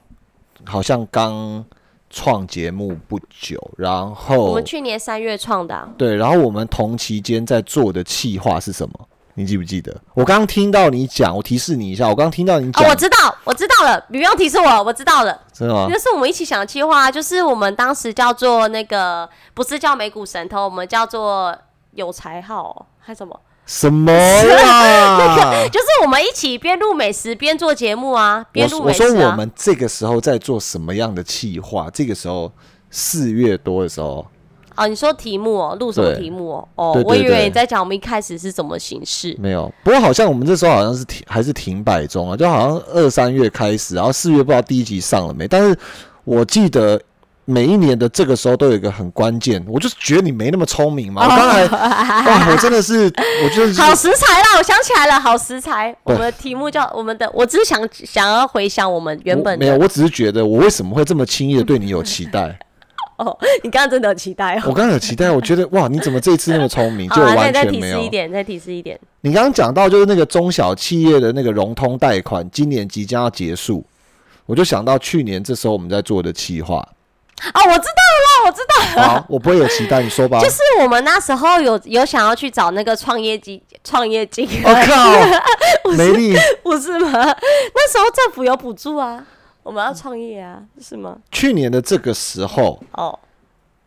好像刚创节目不久，然后我们去年三月创的。对，然后我们同期间在做的企划是什么？你记不记得？我刚刚听到你讲，我提示你一下，我刚刚听到你讲，我知道，我知道了，你不用提示我，我知道了。真的吗？那是我们一起想的企划，就是我们当时叫做那个，不是叫美股神偷，我们叫做有才号，还什么？什么 啊？就是我们一起边录美食边做节目啊，边录美食啊。我说我们这个时候在做什么样的企划？这个时候四月多的时候。哦，你说题目哦，录什么题目哦？哦，我以为你在讲我们一开始是怎么形式。没有，不过好像我们这时候好像是停，还是停摆中啊，就好像二三月开始，然后四月不知道第一集上了没？但是我记得。每一年的这个时候都有一个很关键，我就是觉得你没那么聪明嘛。我刚才哇，我真的是，我就是好食材啦，我想起来了，好食材。我们的题目叫我们的，我只是想想要回想我们原本没有，我只是觉得我为什么会这么轻易的对你有期待？哦，你刚刚真的有期待哦。我刚刚有期待，我觉得哇，你怎么这一次那么聪明？就完全没有。再提示一点，再提示一点。你刚刚讲到就是那个中小企业的那个融通贷款，今年即将要结束，我就想到去年这时候我们在做的企划。哦，我知道了，我我知道。好，我不会有期待，你说吧。就是我们那时候有有想要去找那个创业基创业金，我靠，没力不是吗？那时候政府有补助啊，我们要创业啊，是吗？去年的这个时候哦。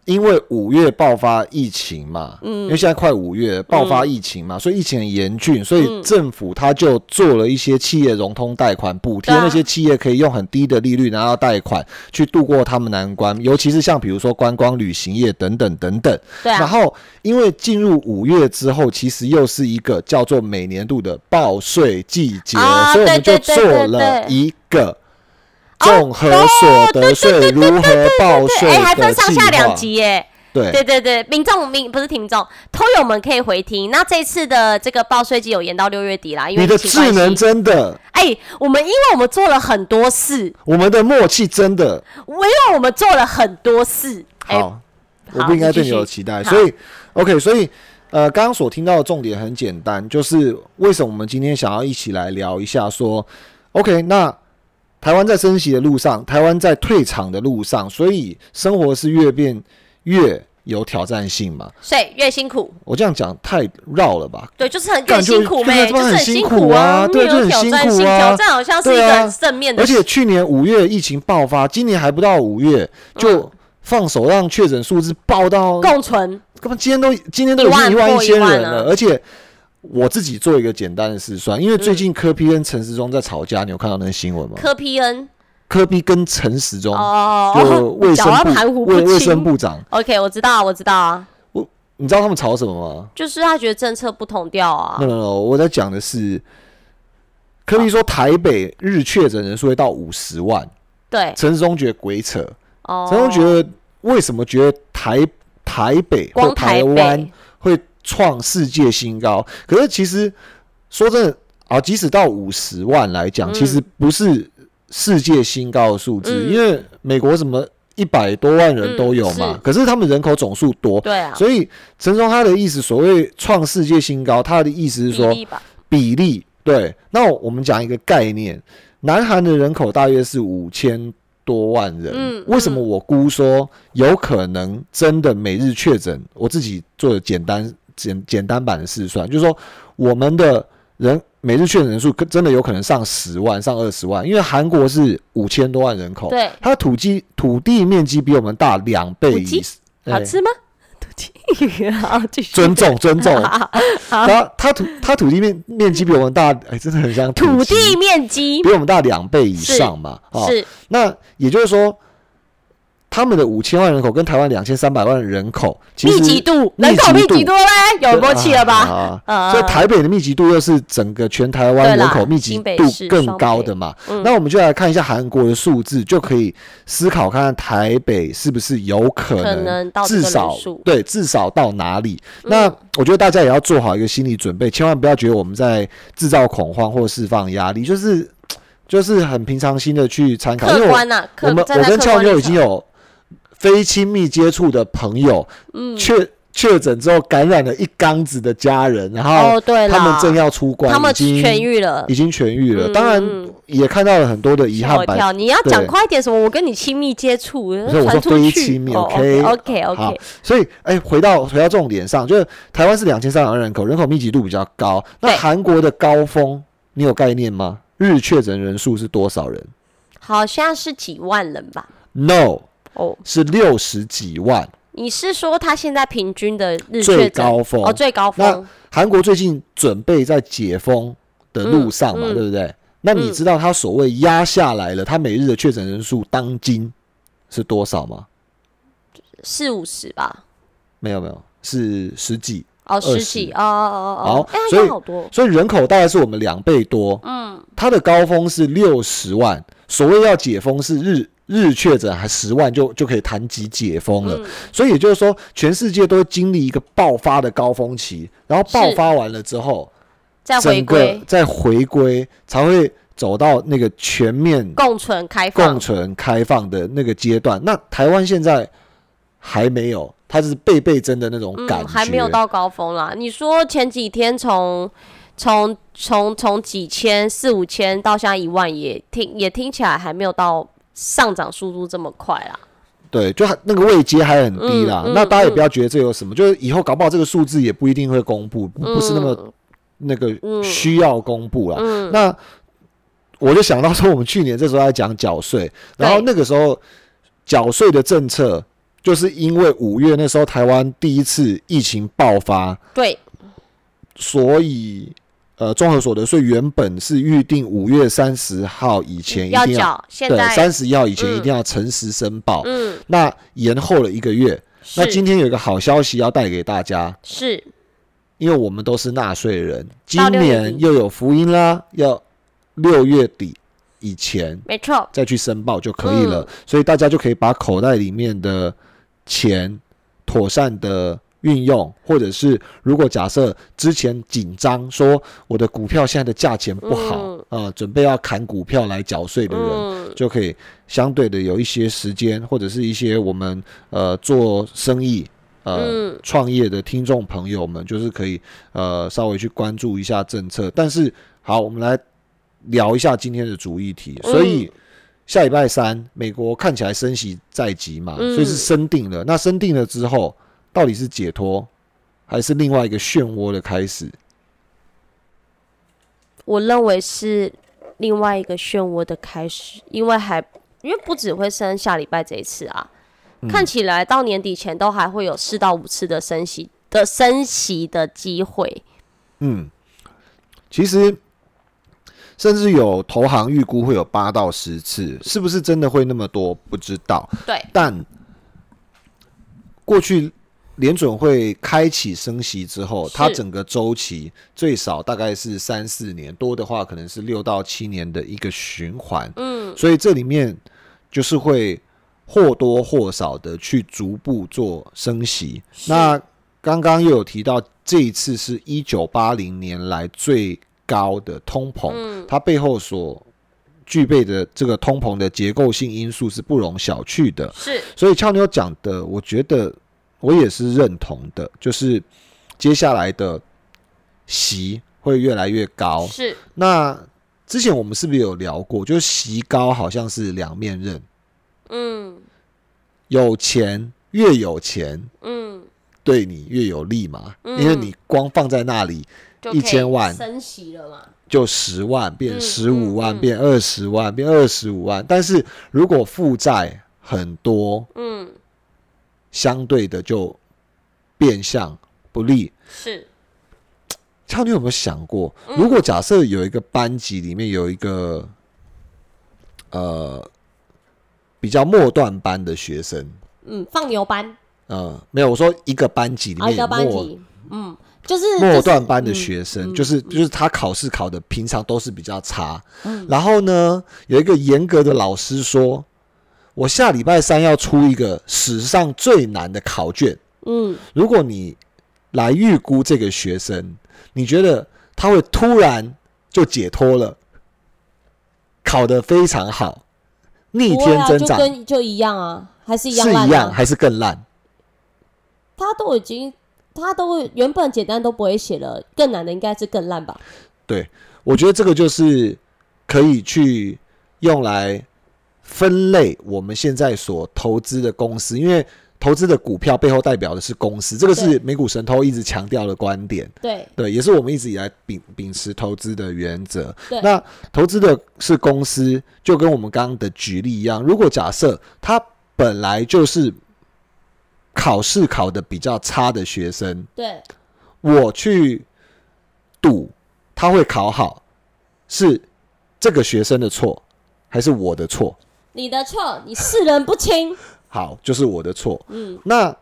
因为五月爆发疫情嘛，嗯，因为现在快五月爆发疫情嘛，所以疫情很严峻，所以政府他就做了一些企业融通贷款，补贴那些企业可以用很低的利率拿到贷款去度过他们难关，尤其是像比如说观光旅行业等等等等。对啊。然后因为进入五月之后，其实又是一个叫做每年度的报税季节，所以我们就做了一个。综合所得税如何报税？哎，还分上下两集耶。对对对对，民众民不是听众，偷友们可以回听。那这次的这个报税季有延到六月底啦，因为你的智能真的。哎，我们因为我们做了很多事，我们的默契真的。因为我们做了很多事。好，我不应该对你有期待，所以 OK，所以呃，刚刚所听到的重点很简单，就是为什么我们今天想要一起来聊一下，说 OK 那。台湾在升息的路上，台湾在退场的路上，所以生活是越变越有挑战性嘛？所以越辛苦。我这样讲太绕了吧？对，就是很辛苦呗，就是很辛苦啊，对，就很辛苦啊。挑战好像是一个正面的。而且去年五月疫情爆发，今年还不到五月就放手让确诊数字爆到共存，根本今天都今天都已经一万一千人了，而且。我自己做一个简单的试算，因为最近柯 P 跟陈时中在吵架，你有看到那个新闻吗？柯 P N，柯 P 跟陈时中就卫生部卫卫生部长。OK，我知道，我知道啊。我你知道他们吵什么吗？就是他觉得政策不同调啊。no no no，我在讲的是柯 P 说台北日确诊人数会到五十万，对。陈时中觉得鬼扯，陈时中觉得为什么觉得台台北或台湾会？创世界新高，可是其实说真的啊，即使到五十万来讲，其实不是世界新高的数字，因为美国什么一百多万人都有嘛，可是他们人口总数多，对啊，所以陈松他的意思，所谓创世界新高，他的意思是说比例，对。那我们讲一个概念，南韩的人口大约是五千多万人，嗯，为什么我估说有可能真的每日确诊？我自己做的简单。简简单版的试算，就是说，我们的人每日确诊人数真的有可能上十万、上二十万，因为韩国是五千多万人口，对，它的土地土地面积比我们大两倍以上，好吃吗？土地好，尊重尊重，它它土它土地面面积比我们大，哎，真的很像土地面积。比我们大两倍以上嘛，是，那也就是说。他们的五千万人口跟台湾两千三百万人口，密集度人口密集度嘞，有默契了吧？啊，所以台北的密集度又是整个全台湾人口密集度更高的嘛？那我们就来看一下韩国的数字，就可以思考看看台北是不是有可能至少对至少到哪里？那我觉得大家也要做好一个心理准备，千万不要觉得我们在制造恐慌或释放压力，就是就是很平常心的去参考。客观呐，我们我跟俏妞已经有。非亲密接触的朋友，确确诊之后感染了一缸子的家人，然后他们正要出关，他们已经痊愈了，已经痊愈了。当然也看到了很多的遗憾。你要讲快一点，什么？我跟你亲密接触，我说非亲密，OK OK OK。所以，哎，回到回到重点上，就是台湾是两千三百万人口，人口密集度比较高。那韩国的高峰，你有概念吗？日确诊人数是多少人？好像是几万人吧？No。哦，是六十几万。你是说他现在平均的日最高峰哦，最高峰。那韩国最近准备在解封的路上嘛，对不对？那你知道他所谓压下来了，他每日的确诊人数当今是多少吗？四五十吧？没有没有，是十几哦，十几哦哦哦。好，所以所以人口大概是我们两倍多。嗯，他的高峰是六十万，所谓要解封是日。日确诊还十万就就可以谈及解封了，所以也就是说，全世界都经历一个爆发的高峰期，然后爆发完了之后，再回归，再回归才会走到那个全面共存开放、共存开放的那个阶段。那台湾现在还没有，它是倍倍增的那种感觉，还没有到高峰啦。你说前几天从从从从几千四五千到现在一万，也听也听起来还没有到。上涨速度这么快啦？对，就那个位阶还很低啦。那大家也不要觉得这有什么，就是以后搞不好这个数字也不一定会公布，不是那么那个需要公布了。那我就想到说，我们去年这时候在讲缴税，然后那个时候缴税的政策，就是因为五月那时候台湾第一次疫情爆发，对，所以。呃，综合所得税原本是预定五月三十号以前一定要对，三十一号以前一定要诚实申报。嗯，那延后了一个月。那今天有一个好消息要带给大家，是，因为我们都是纳税人，今年又有福音啦，要六月底以前，没错，再去申报就可以了。所以大家就可以把口袋里面的钱妥善的。运用，或者是如果假设之前紧张说我的股票现在的价钱不好啊，准备要砍股票来缴税的人，就可以相对的有一些时间，或者是一些我们呃做生意呃创业的听众朋友们，就是可以呃稍微去关注一下政策。但是好，我们来聊一下今天的主议题。所以下礼拜三，美国看起来升息在即嘛，所以是升定了。那升定了之后。到底是解脱，还是另外一个漩涡的开始？我认为是另外一个漩涡的开始，因为还因为不只会升下礼拜这一次啊，看起来到年底前都还会有四到五次的升息的升息的机会。嗯，其实甚至有投行预估会有八到十次，是不是真的会那么多？不知道。对，但过去。联准会开启升息之后，它整个周期最少大概是三四年，多的话可能是六到七年的一个循环。嗯，所以这里面就是会或多或少的去逐步做升息。那刚刚又有提到，这一次是一九八零年来最高的通膨，它背后所具备的这个通膨的结构性因素是不容小觑的。是，所以俏妞讲的，我觉得。我也是认同的，就是接下来的席会越来越高。是，那之前我们是不是有聊过？就是息高好像是两面刃。嗯，有钱越有钱，嗯，对你越有利嘛。因为你光放在那里一千万升息了嘛，就十万变十五万，变二十万，变二十五万。但是如果负债很多，嗯。相对的就变相不利。是，超你有没有想过，如果假设有一个班级里面有一个呃比较末段班的学生，嗯，放牛班，呃，没有，我说一个班级里面一个班级，嗯，就是末段班的学生，就是就是他考试考的平常都是比较差，嗯，然后呢，有一个严格的老师说。我下礼拜三要出一个史上最难的考卷。嗯，如果你来预估这个学生，你觉得他会突然就解脱了，考得非常好，逆天增长，就跟就一样啊，还是一样，是一样还是更烂？他都已经，他都原本简单都不会写了，更难的应该是更烂吧？对，我觉得这个就是可以去用来。分类我们现在所投资的公司，因为投资的股票背后代表的是公司，这个是美股神偷一直强调的观点。对对，也是我们一直以来秉秉持投资的原则。那投资的是公司，就跟我们刚刚的举例一样，如果假设他本来就是考试考的比较差的学生，对，我去赌他会考好，是这个学生的错，还是我的错？你的错，你世人不清。好，就是我的错。嗯，那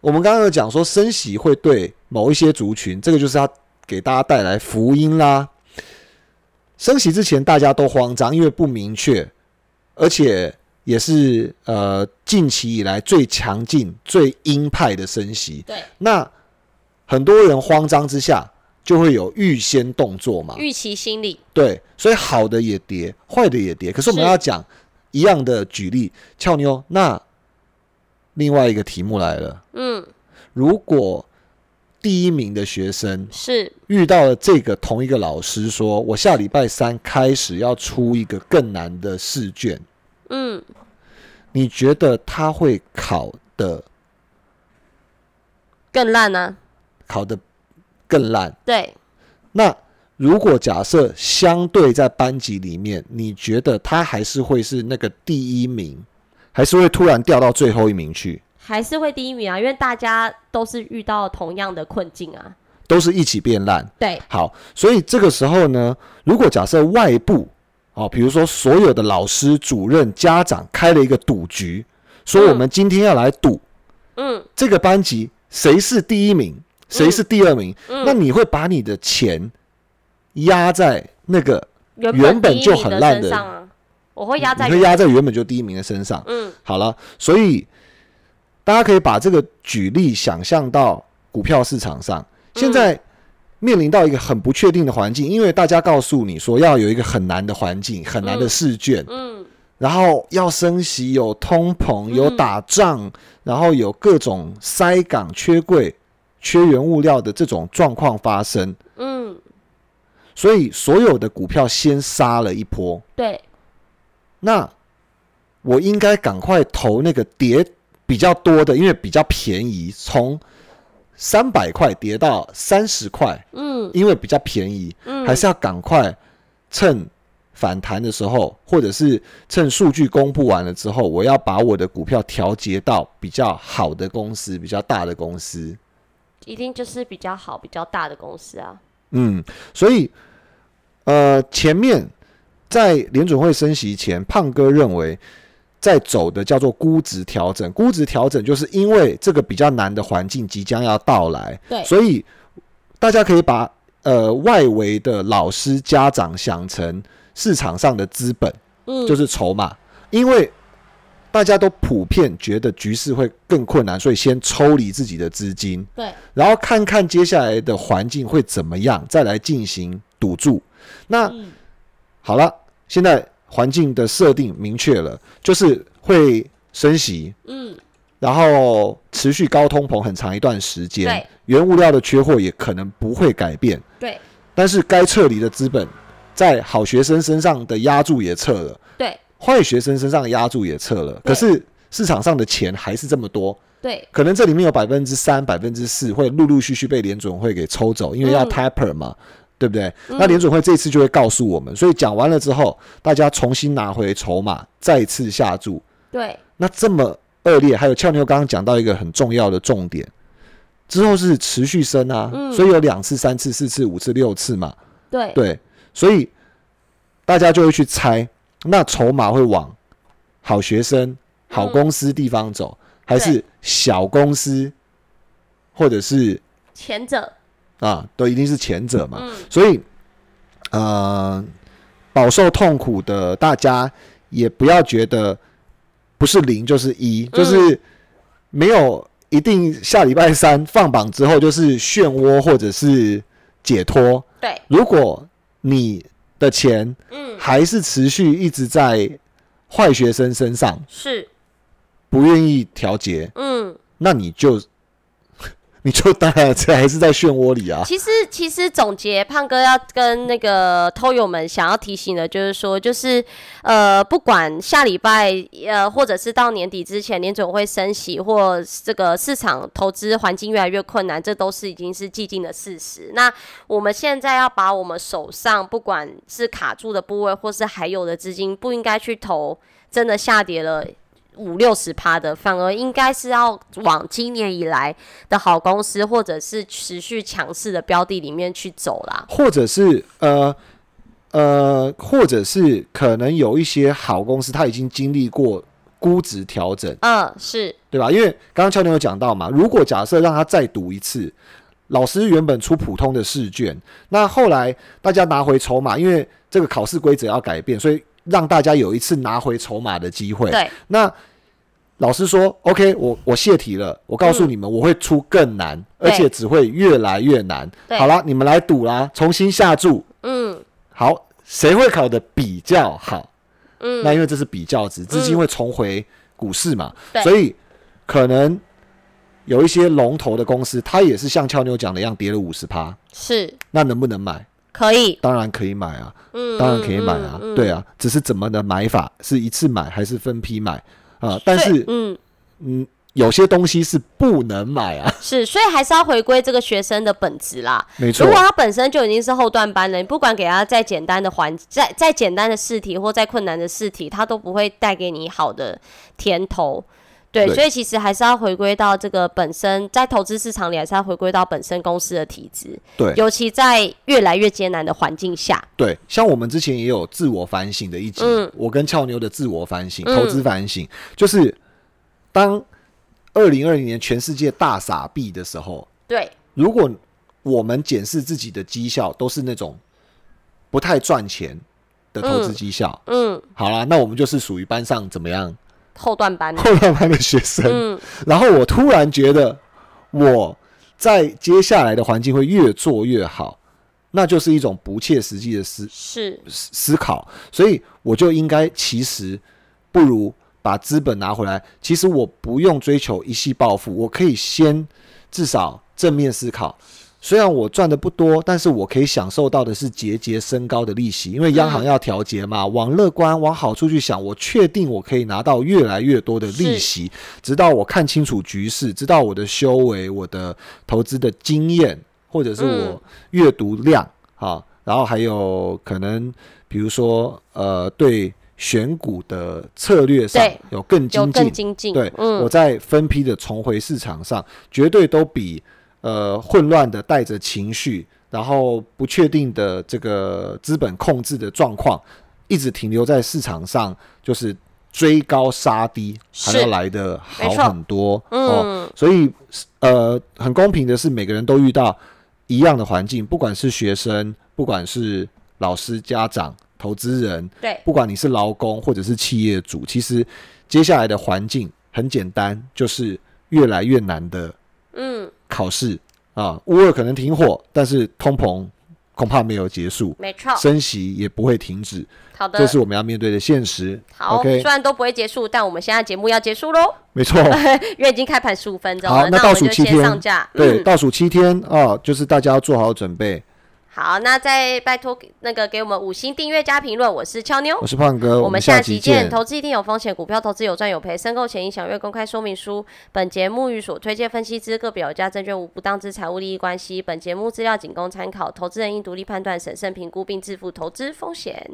我们刚刚有讲说升息会对某一些族群，这个就是他给大家带来福音啦。升息之前大家都慌张，因为不明确，而且也是呃近期以来最强劲、最鹰派的升息。对，那很多人慌张之下就会有预先动作嘛，预期心理。对，所以好的也跌，坏的也跌。可是我们要讲。一样的举例，俏妞。那另外一个题目来了。嗯，如果第一名的学生是遇到了这个同一个老师，说我下礼拜三开始要出一个更难的试卷。嗯，你觉得他会考的更烂呢？考的更烂？对。那如果假设相对在班级里面，你觉得他还是会是那个第一名，还是会突然掉到最后一名去？还是会第一名啊，因为大家都是遇到同样的困境啊，都是一起变烂。对。好，所以这个时候呢，如果假设外部哦，比如说所有的老师、主任、家长开了一个赌局，说我们今天要来赌，嗯，这个班级谁是第一名，谁是第二名，那你会把你的钱压在那个原本就很烂的，我会压在，你会压在原本就第一名的身上。嗯，好了，所以大家可以把这个举例想象到股票市场上，现在。面临到一个很不确定的环境，因为大家告诉你说要有一个很难的环境、很难的试卷，嗯，然后要升息、有通膨、有打仗，然后有各种塞港、缺柜、缺原物料的这种状况发生，嗯，所以所有的股票先杀了一波，对，那我应该赶快投那个跌比较多的，因为比较便宜，从。三百块跌到三十块，嗯，因为比较便宜，嗯，还是要赶快趁反弹的时候，或者是趁数据公布完了之后，我要把我的股票调节到比较好的公司、比较大的公司，一定就是比较好、比较大的公司啊。嗯，所以，呃，前面在联准会升息前，胖哥认为。在走的叫做估值调整，估值调整就是因为这个比较难的环境即将要到来，对，所以大家可以把呃外围的老师家长想成市场上的资本，嗯，就是筹码，因为大家都普遍觉得局势会更困难，所以先抽离自己的资金，对，然后看看接下来的环境会怎么样，再来进行赌注。那好了，现在。环境的设定明确了，就是会升息，嗯，然后持续高通膨很长一段时间，原物料的缺货也可能不会改变，对，但是该撤离的资本，在好学生身上的压注也撤了，对，坏学生身上的压注也撤了，可是市场上的钱还是这么多，对，可能这里面有百分之三、百分之四会陆陆续续被联准会给抽走，因为要 taper 嘛。对不对？那联准会这次就会告诉我们，所以讲完了之后，大家重新拿回筹码，再次下注。对。那这么恶劣，还有俏妞刚刚讲到一个很重要的重点，之后是持续升啊，所以有两次、三次、四次、五次、六次嘛。对。对，所以大家就会去猜，那筹码会往好学生、好公司地方走，还是小公司，或者是前者？啊，都一定是前者嘛，所以，呃，饱受痛苦的大家也不要觉得不是零就是一，就是没有一定下礼拜三放榜之后就是漩涡或者是解脱。对，如果你的钱嗯还是持续一直在坏学生身上，是不愿意调节，嗯，那你就。你就当然这还是在漩涡里啊。其实，其实总结胖哥要跟那个偷友们想要提醒的，就是说，就是呃，不管下礼拜呃，或者是到年底之前，年总会升息，或这个市场投资环境越来越困难，这都是已经是既定的事实。那我们现在要把我们手上不管是卡住的部位，或是还有的资金，不应该去投真的下跌了。五六十趴的，反而应该是要往今年以来的好公司，或者是持续强势的标的里面去走啦。或者是呃呃，或者是可能有一些好公司，它已经经历过估值调整。嗯，是对吧？因为刚刚俏妞有讲到嘛，如果假设让他再读一次，老师原本出普通的试卷，那后来大家拿回筹码，因为这个考试规则要改变，所以让大家有一次拿回筹码的机会。对，那。老师说：“OK，我我泄题了。我告诉你们，我会出更难，而且只会越来越难。好了，你们来赌啦，重新下注。嗯，好，谁会考的比较好？嗯，那因为这是比较值，资金会重回股市嘛，所以可能有一些龙头的公司，它也是像俏妞讲的一样，跌了五十趴。是，那能不能买？可以，当然可以买啊。嗯，当然可以买啊。对啊，只是怎么的买法，是一次买还是分批买？”啊，但是嗯嗯。有些东西是不能买啊，是，所以还是要回归这个学生的本质啦。没错，如果他本身就已经是后段班了，你不管给他再简单的环，再再简单的试题或再困难的试题，他都不会带给你好的甜头。对，所以其实还是要回归到这个本身，在投资市场里，还是要回归到本身公司的体质。对，尤其在越来越艰难的环境下。对，像我们之前也有自我反省的一集，我跟俏妞的自我反省、投资反省，就是当。二零二零年全世界大傻币的时候，对，如果我们检视自己的绩效都是那种不太赚钱的投资绩效，嗯，好啦，那我们就是属于班上怎么样后段班后段班的学生。嗯，然后我突然觉得我在接下来的环境会越做越好，那就是一种不切实际的思是思考，所以我就应该其实不如。把资本拿回来，其实我不用追求一夕暴富，我可以先至少正面思考。虽然我赚的不多，但是我可以享受到的是节节升高的利息，因为央行要调节嘛。往乐观、往好处去想，我确定我可以拿到越来越多的利息，直到我看清楚局势，直到我的修为、我的投资的经验，或者是我阅读量啊，然后还有可能，比如说呃，对。选股的策略上有更精进，对，我在分批的重回市场上，绝对都比呃混乱的带着情绪，然后不确定的这个资本控制的状况，一直停留在市场上，就是追高杀低，还要来的好很多哦。所以呃，很公平的是，每个人都遇到一样的环境，不管是学生，不管是老师、家长。投资人，对，不管你是劳工或者是企业主，其实接下来的环境很简单，就是越来越难的。嗯，考试啊，乌二可能停火，但是通膨恐怕没有结束，没错，升息也不会停止。好的，这是我们要面对的现实。好，OK，虽然都不会结束，但我们现在节目要结束喽。没错，因为已经开盘十五分钟了。好，那倒数七天上架。对，倒数七天啊，就是大家要做好准备。好，那再拜托那个给我们五星订阅加评论。我是俏妞，我是胖哥，我们下期见。投资一定有风险，股票投资有赚有赔，申购前应详阅公开说明书。本节目与所推荐分析之个别有价证券无不当之财务利益关系。本节目资料仅供参考，投资人应独立判断、审慎评估并自负投资风险。